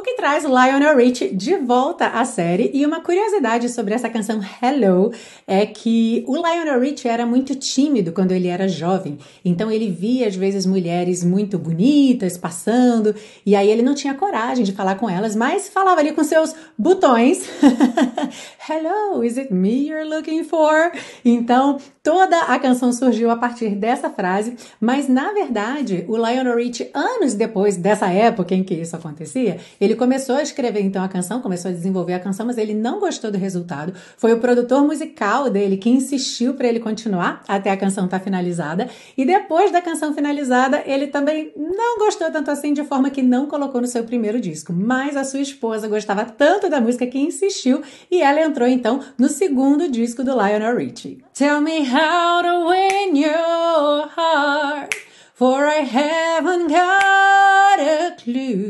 O que traz Lionel Richie de volta à série. E uma curiosidade sobre essa canção Hello é que o Lionel Richie era muito tímido quando ele era jovem. Então ele via às vezes mulheres muito bonitas passando e aí ele não tinha coragem de falar com elas, mas falava ali com seus botões. Hello, is it me you're looking for? Então toda a canção surgiu a partir dessa frase, mas na verdade o Lionel Richie anos depois dessa época em que isso acontecia ele começou a escrever então a canção, começou a desenvolver a canção, mas ele não gostou do resultado. Foi o produtor musical dele que insistiu para ele continuar até a canção estar tá finalizada. E depois da canção finalizada, ele também não gostou tanto assim, de forma que não colocou no seu primeiro disco. Mas a sua esposa gostava tanto da música que insistiu e ela entrou então no segundo disco do Lionel Richie. Tell me how to win your heart, for I haven't got a clue.